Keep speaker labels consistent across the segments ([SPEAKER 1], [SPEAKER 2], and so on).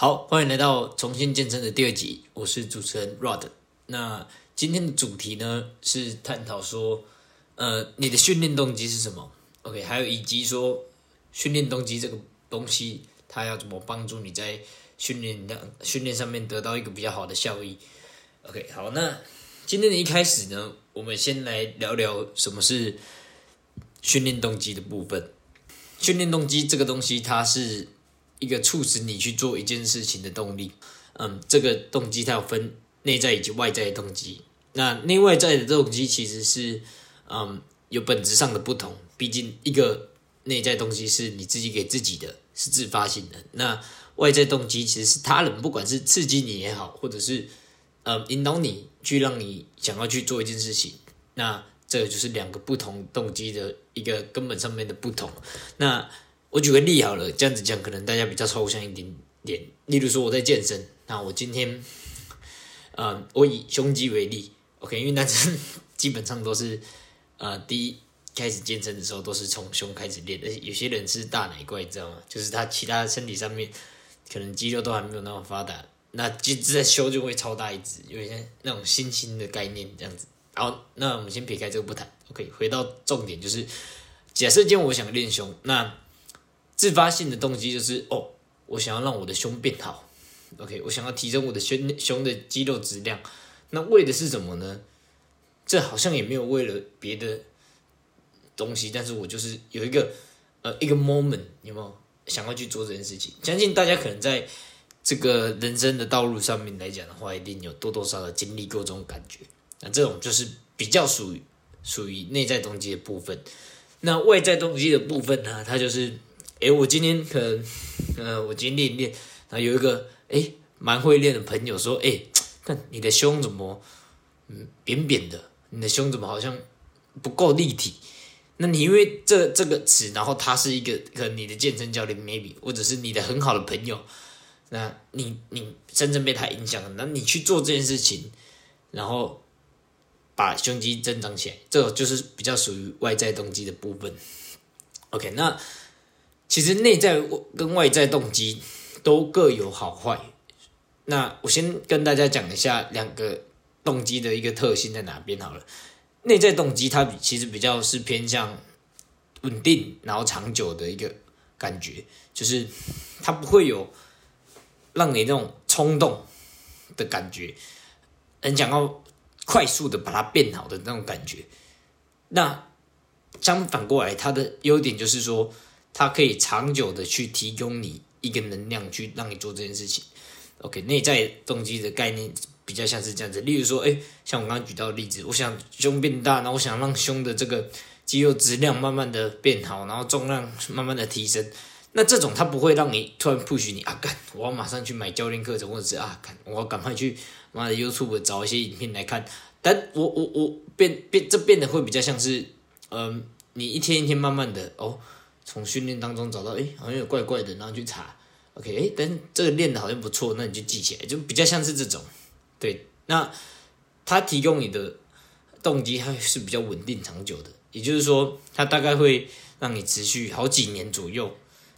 [SPEAKER 1] 好，欢迎来到重新健身的第二集，我是主持人 Rod。那今天的主题呢是探讨说，呃，你的训练动机是什么？OK，还有以及说训练动机这个东西，它要怎么帮助你在训练量训练上面得到一个比较好的效益？OK，好，那今天的一开始呢，我们先来聊聊什么是训练动机的部分。训练动机这个东西，它是一个促使你去做一件事情的动力。嗯，这个动机它有分内在以及外在的动机。那内外在的动机其实是嗯有本质上的不同。毕竟一个内在动机是你自己给自己的，是自发性的。那外在动机其实是他人，不管是刺激你也好，或者是呃引导你去让你想要去做一件事情。那这就是两个不同动机的一个根本上面的不同。那我举个例好了，这样子讲可能大家比较抽象一点点。例如说我在健身，那我今天，呃，我以胸肌为例，OK，因为男生 基本上都是，呃，第一开始健身的时候都是从胸开始练，而且有些人是大奶怪，你知道吗？就是他其他身体上面可能肌肉都还没有那么发达，那就在修就会超大一只，有些那种新兴的概念这样子。好，那我们先撇开这个不谈，OK，回到重点，就是假设今天我想练胸，那自发性的动机就是哦，我想要让我的胸变好，OK，我想要提升我的胸胸的肌肉质量，那为的是什么呢？这好像也没有为了别的东西，但是我就是有一个呃一个 moment，有没有想要去做这件事情？相信大家可能在这个人生的道路上面来讲的话，一定有多多少少经历过这种感觉。那这种就是比较属于属于内在动机的部分。那外在动机的部分呢？它就是，诶，我今天可能，呃，我今天练练，然后有一个诶蛮会练的朋友说，诶，看你的胸怎么，嗯，扁扁的，你的胸怎么好像不够立体？那你因为这这个词，然后他是一个可能你的健身教练，maybe 或者是你的很好的朋友，那你你真正被他影响了，那你去做这件事情，然后。把胸肌增长起来，这个就是比较属于外在动机的部分。OK，那其实内在跟外在动机都各有好坏。那我先跟大家讲一下两个动机的一个特性在哪边好了。内在动机它其实比较是偏向稳定，然后长久的一个感觉，就是它不会有让你那种冲动的感觉。很想要。快速的把它变好的那种感觉，那相反过来，它的优点就是说，它可以长久的去提供你一个能量，去让你做这件事情。OK，内在动机的概念比较像是这样子，例如说，哎，像我刚刚举到的例子，我想胸变大，然后我想让胸的这个肌肉质量慢慢的变好，然后重量慢慢的提升。那这种它不会让你突然 push 你啊，干，我要马上去买教练课程，或者是啊，干，我要赶快去妈的 YouTube 找一些影片来看。但我我我变变这变得会比较像是，嗯，你一天一天慢慢的哦，从训练当中找到，哎，好像有怪怪的，然后去查，OK，哎，但这个练的好像不错，那你就记起来，就比较像是这种，对，那他提供你的动机还是比较稳定长久的，也就是说，他大概会让你持续好几年左右。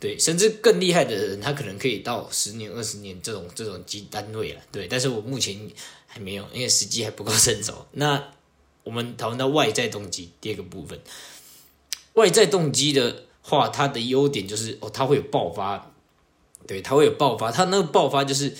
[SPEAKER 1] 对，甚至更厉害的人，他可能可以到十年、二十年这种这种基单位了。对，但是我目前还没有，因为时机还不够成熟。那我们讨论到外在动机第二个部分，外在动机的话，它的优点就是哦，它会有爆发，对，它会有爆发。它那个爆发就是，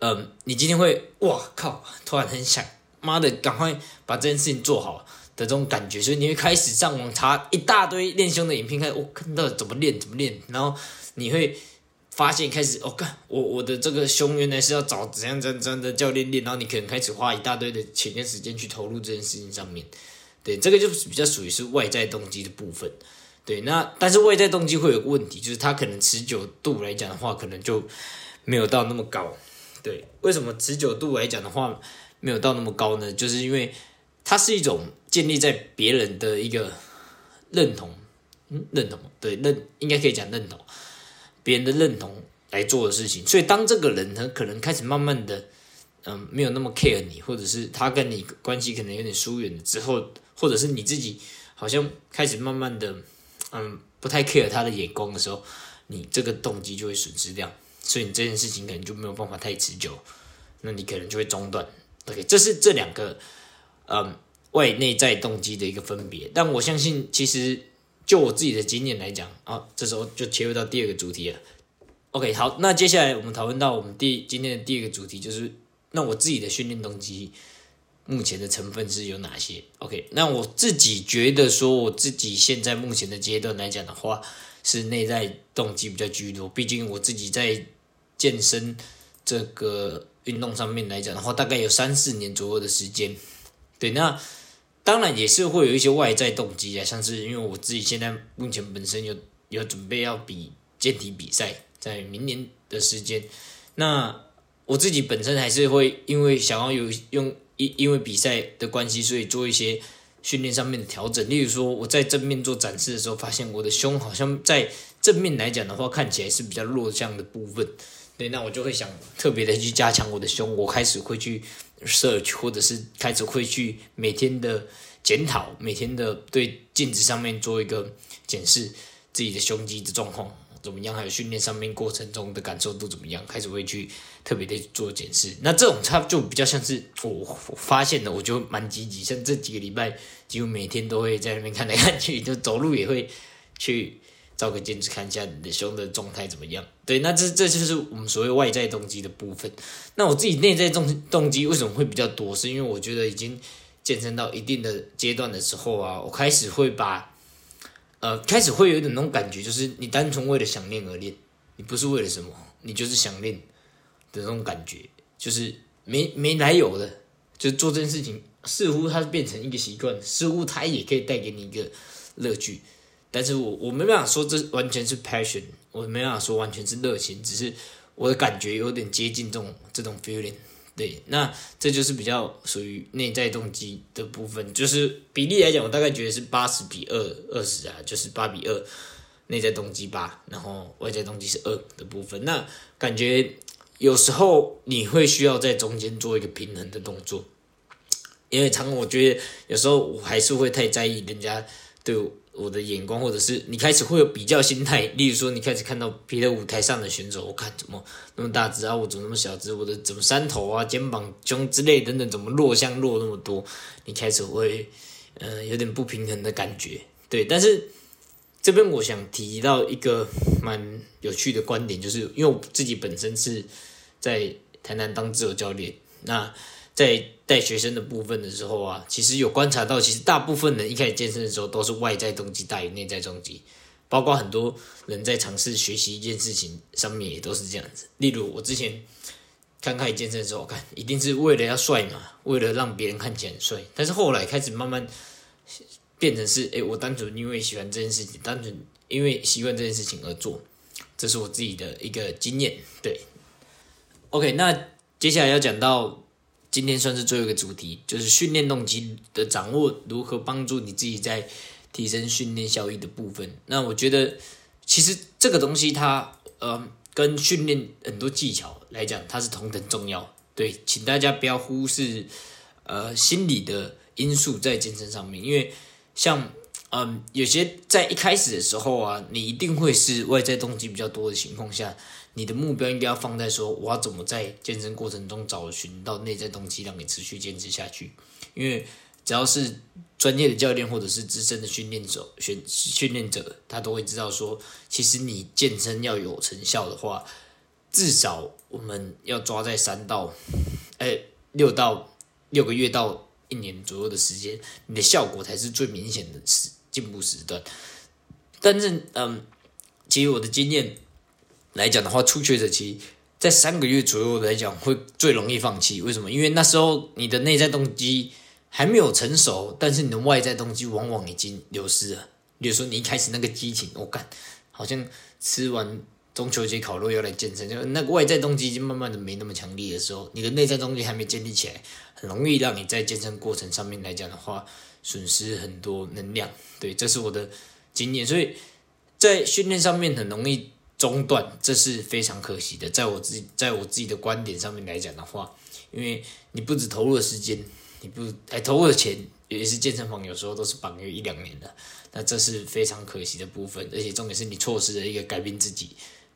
[SPEAKER 1] 嗯，你今天会哇靠，突然很想，妈的，赶快把这件事情做好。的这种感觉，所以你会开始上网查一大堆练胸的影片，看我看到怎么练怎么练，然后你会发现开始哦，看我我的这个胸原来是要找怎样怎样怎样的教练练，然后你可能开始花一大堆的钱跟时间去投入这件事情上面，对，这个就是比较属于是外在动机的部分，对，那但是外在动机会有个问题，就是它可能持久度来讲的话，可能就没有到那么高，对，为什么持久度来讲的话没有到那么高呢？就是因为它是一种。建立在别人的一个认同，嗯，认同，对，认应该可以讲认同，别人的认同来做的事情。所以当这个人呢，可能开始慢慢的，嗯，没有那么 care 你，或者是他跟你关系可能有点疏远之后，或者是你自己好像开始慢慢的，嗯，不太 care 他的眼光的时候，你这个动机就会损失掉。所以你这件事情可能就没有办法太持久，那你可能就会中断。OK，这是这两个嗯外内在动机的一个分别。但我相信，其实就我自己的经验来讲啊，这时候就切入到第二个主题了。OK，好，那接下来我们讨论到我们第今天的第二个主题，就是那我自己的训练动机目前的成分是有哪些？OK，那我自己觉得说，我自己现在目前的阶段来讲的话，是内在动机比较居多。毕竟我自己在健身这个运动上面来讲的话，大概有三四年左右的时间。对，那当然也是会有一些外在动机啊，像是因为我自己现在目前本身有有准备要比健体比赛。在明年的时间，那我自己本身还是会因为想要有用因因为比赛的关系，所以做一些训练上面的调整。例如说，我在正面做展示的时候，发现我的胸好像在正面来讲的话，看起来是比较弱项的部分。对，那我就会想特别的去加强我的胸。我开始会去 search，或者是开始会去每天的检讨，每天的对镜子上面做一个检视自己的胸肌的状况。怎么样？还有训练上面过程中的感受度怎么样？开始会去特别的做检视。那这种它就比较像是我发现的，我就蛮积极。像这几个礼拜，几乎每天都会在那边看来看去，就走路也会去照个镜子看一下你的胸的状态怎么样。对，那这这就是我们所谓外在动机的部分。那我自己内在动动机为什么会比较多？是因为我觉得已经健身到一定的阶段的时候啊，我开始会把。呃，开始会有一点那种感觉，就是你单纯为了想练而练，你不是为了什么，你就是想练的那种感觉，就是没没来由的，就做这件事情，似乎它变成一个习惯，似乎它也可以带给你一个乐趣，但是我我没办法说这完全是 passion，我没办法说完全是热情，只是我的感觉有点接近这种这种 feeling。对，那这就是比较属于内在动机的部分，就是比例来讲，我大概觉得是八十比二二十啊，就是八比二，内在动机八，然后外在动机是二的部分。那感觉有时候你会需要在中间做一个平衡的动作，因为常我觉得有时候我还是会太在意人家对我我。的眼光，或者是你开始会有比较心态，例如说你开始看到别的舞台上的选手，我看怎么那么大只啊，我怎么那么小只，我的怎么三头啊、肩膀、胸之类等等，怎么弱项弱那么多？你开始会嗯有点不平衡的感觉，对。但是这边我想提到一个蛮有趣的观点，就是因为我自己本身是在台南当自由教练，那。在带学生的部分的时候啊，其实有观察到，其实大部分人一开始健身的时候都是外在动机大于内在动机，包括很多人在尝试学习一件事情上面也都是这样子。例如我之前刚开始健身的时候，看一定是为了要帅嘛，为了让别人看起来很帅。但是后来开始慢慢变成是，哎，我单纯因为喜欢这件事情，单纯因为习惯这件事情而做，这是我自己的一个经验。对，OK，那接下来要讲到。今天算是最后一个主题，就是训练动机的掌握，如何帮助你自己在提升训练效益的部分。那我觉得，其实这个东西它，呃，跟训练很多技巧来讲，它是同等重要。对，请大家不要忽视，呃，心理的因素在健身上面，因为像，嗯，有些在一开始的时候啊，你一定会是外在动机比较多的情况下。你的目标应该要放在说，我要怎么在健身过程中找寻到内在动机，让你持续坚持下去。因为只要是专业的教练或者是资深的训练者、训训练者，他都会知道说，其实你健身要有成效的话，至少我们要抓在三到哎六到六个月到一年左右的时间，你的效果才是最明显的时进步时段。但是，嗯，其实我的经验。来讲的话，初学者期在三个月左右来讲会最容易放弃。为什么？因为那时候你的内在动机还没有成熟，但是你的外在动机往往已经流失了。比如说你一开始那个激情，我干，好像吃完中秋节烤肉要来健身，就那个外在动机已经慢慢的没那么强烈的时候，你的内在动机还没建立起来，很容易让你在健身过程上面来讲的话，损失很多能量。对，这是我的经验，所以在训练上面很容易。中断，这是非常可惜的。在我自己，在我自己的观点上面来讲的话，因为你不止投入了时间，你不还投入了钱，也是健身房有时候都是绑约一两年的，那这是非常可惜的部分。而且重点是你错失了一个改变自己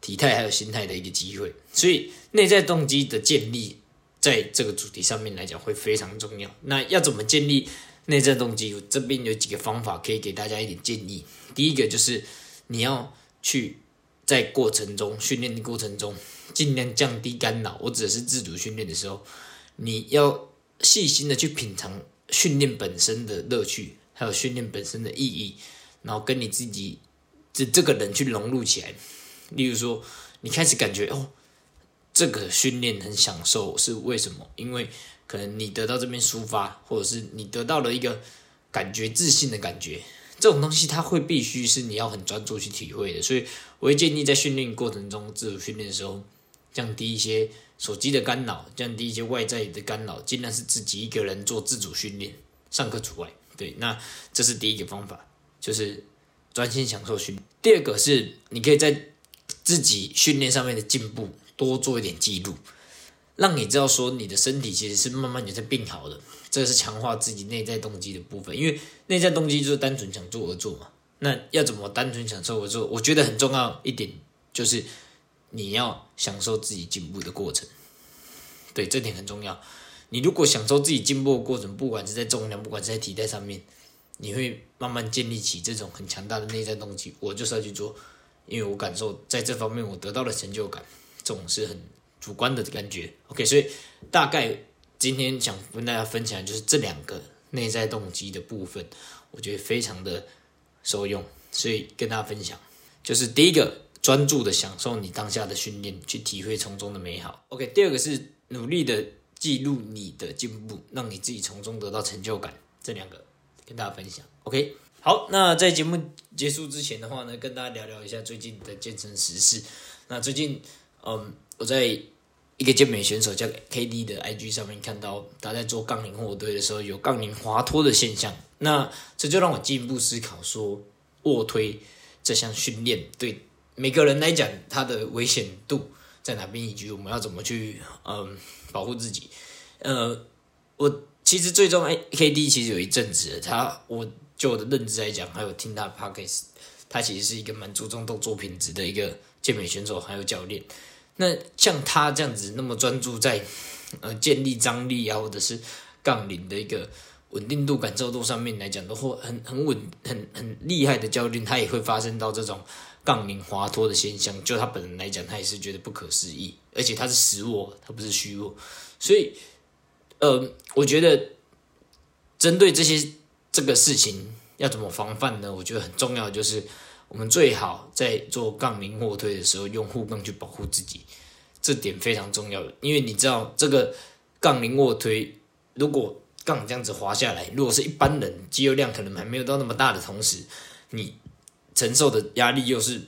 [SPEAKER 1] 体态还有心态的一个机会。所以内在动机的建立，在这个主题上面来讲会非常重要。那要怎么建立内在动机？这边有几个方法可以给大家一点建议。第一个就是你要去在过程中训练的过程中，尽量降低干扰。我指的是自主训练的时候，你要细心的去品尝训练本身的乐趣。还有训练本身的意义，然后跟你自己这这个人去融入起来。例如说，你开始感觉哦，这个训练很享受，是为什么？因为可能你得到这边抒发，或者是你得到了一个感觉自信的感觉。这种东西它会必须是你要很专注去体会的。所以我会建议在训练过程中，自主训练的时候，降低一些手机的干扰，降低一些外在的干扰，尽量是自己一个人做自主训练，上课除外。对，那这是第一个方法，就是专心享受训。第二个是，你可以在自己训练上面的进步多做一点记录，让你知道说你的身体其实是慢慢也在变好的。这是强化自己内在动机的部分，因为内在动机就是单纯想做而做嘛。那要怎么单纯享受而做？我觉得很重要一点就是你要享受自己进步的过程。对，这点很重要。你如果享受自己进步的过程，不管是在重量，不管是在体态上面，你会慢慢建立起这种很强大的内在动机。我就是要去做，因为我感受在这方面我得到了成就感，这种是很主观的感觉。OK，所以大概今天想跟大家分享就是这两个内在动机的部分，我觉得非常的受用，所以跟大家分享，就是第一个专注的享受你当下的训练，去体会从中的美好。OK，第二个是努力的。记录你的进步，让你自己从中得到成就感，这两个跟大家分享。OK，好，那在节目结束之前的话呢，跟大家聊聊一下最近的健身时事。那最近，嗯，我在一个健美选手叫 KD 的 IG 上面看到他在做杠铃卧推的时候有杠铃滑脱的现象，那这就让我进一步思考说，卧推这项训练对每个人来讲，它的危险度在哪边，以及我们要怎么去，嗯。保护自己，呃，我其实最终 A K D 其实有一阵子，他我就我的认知来讲，还有听他 p o c k e t 他其实是一个蛮注重动作品质的一个健美选手，还有教练。那像他这样子那么专注在呃建立张力啊，或者是杠铃的一个稳定度、感受度上面来讲的话，很很稳、很很厉害的教练，他也会发生到这种。杠铃滑脱的现象，就他本人来讲，他也是觉得不可思议，而且他是实握，他不是虚握，所以，呃，我觉得针对这些这个事情要怎么防范呢？我觉得很重要，就是我们最好在做杠铃卧推的时候用护杠去保护自己，这点非常重要的，因为你知道这个杠铃卧推，如果杠这样子滑下来，如果是一般人肌肉量可能还没有到那么大的同时，你。承受的压力又是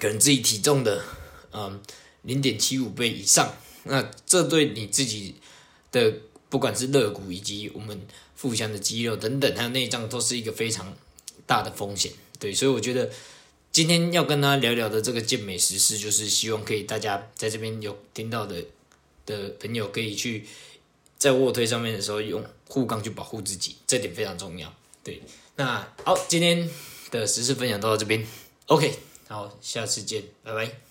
[SPEAKER 1] 可能自己体重的嗯零点七五倍以上，那这对你自己的不管是肋骨以及我们腹腔的肌肉等等，还有内脏都是一个非常大的风险。对，所以我觉得今天要跟大家聊聊的这个健美实事，就是希望可以大家在这边有听到的的朋友，可以去在卧推上面的时候用护杠去保护自己，这点非常重要。对，那好，今天。的实事分享到这边，OK，好，下次见，拜拜。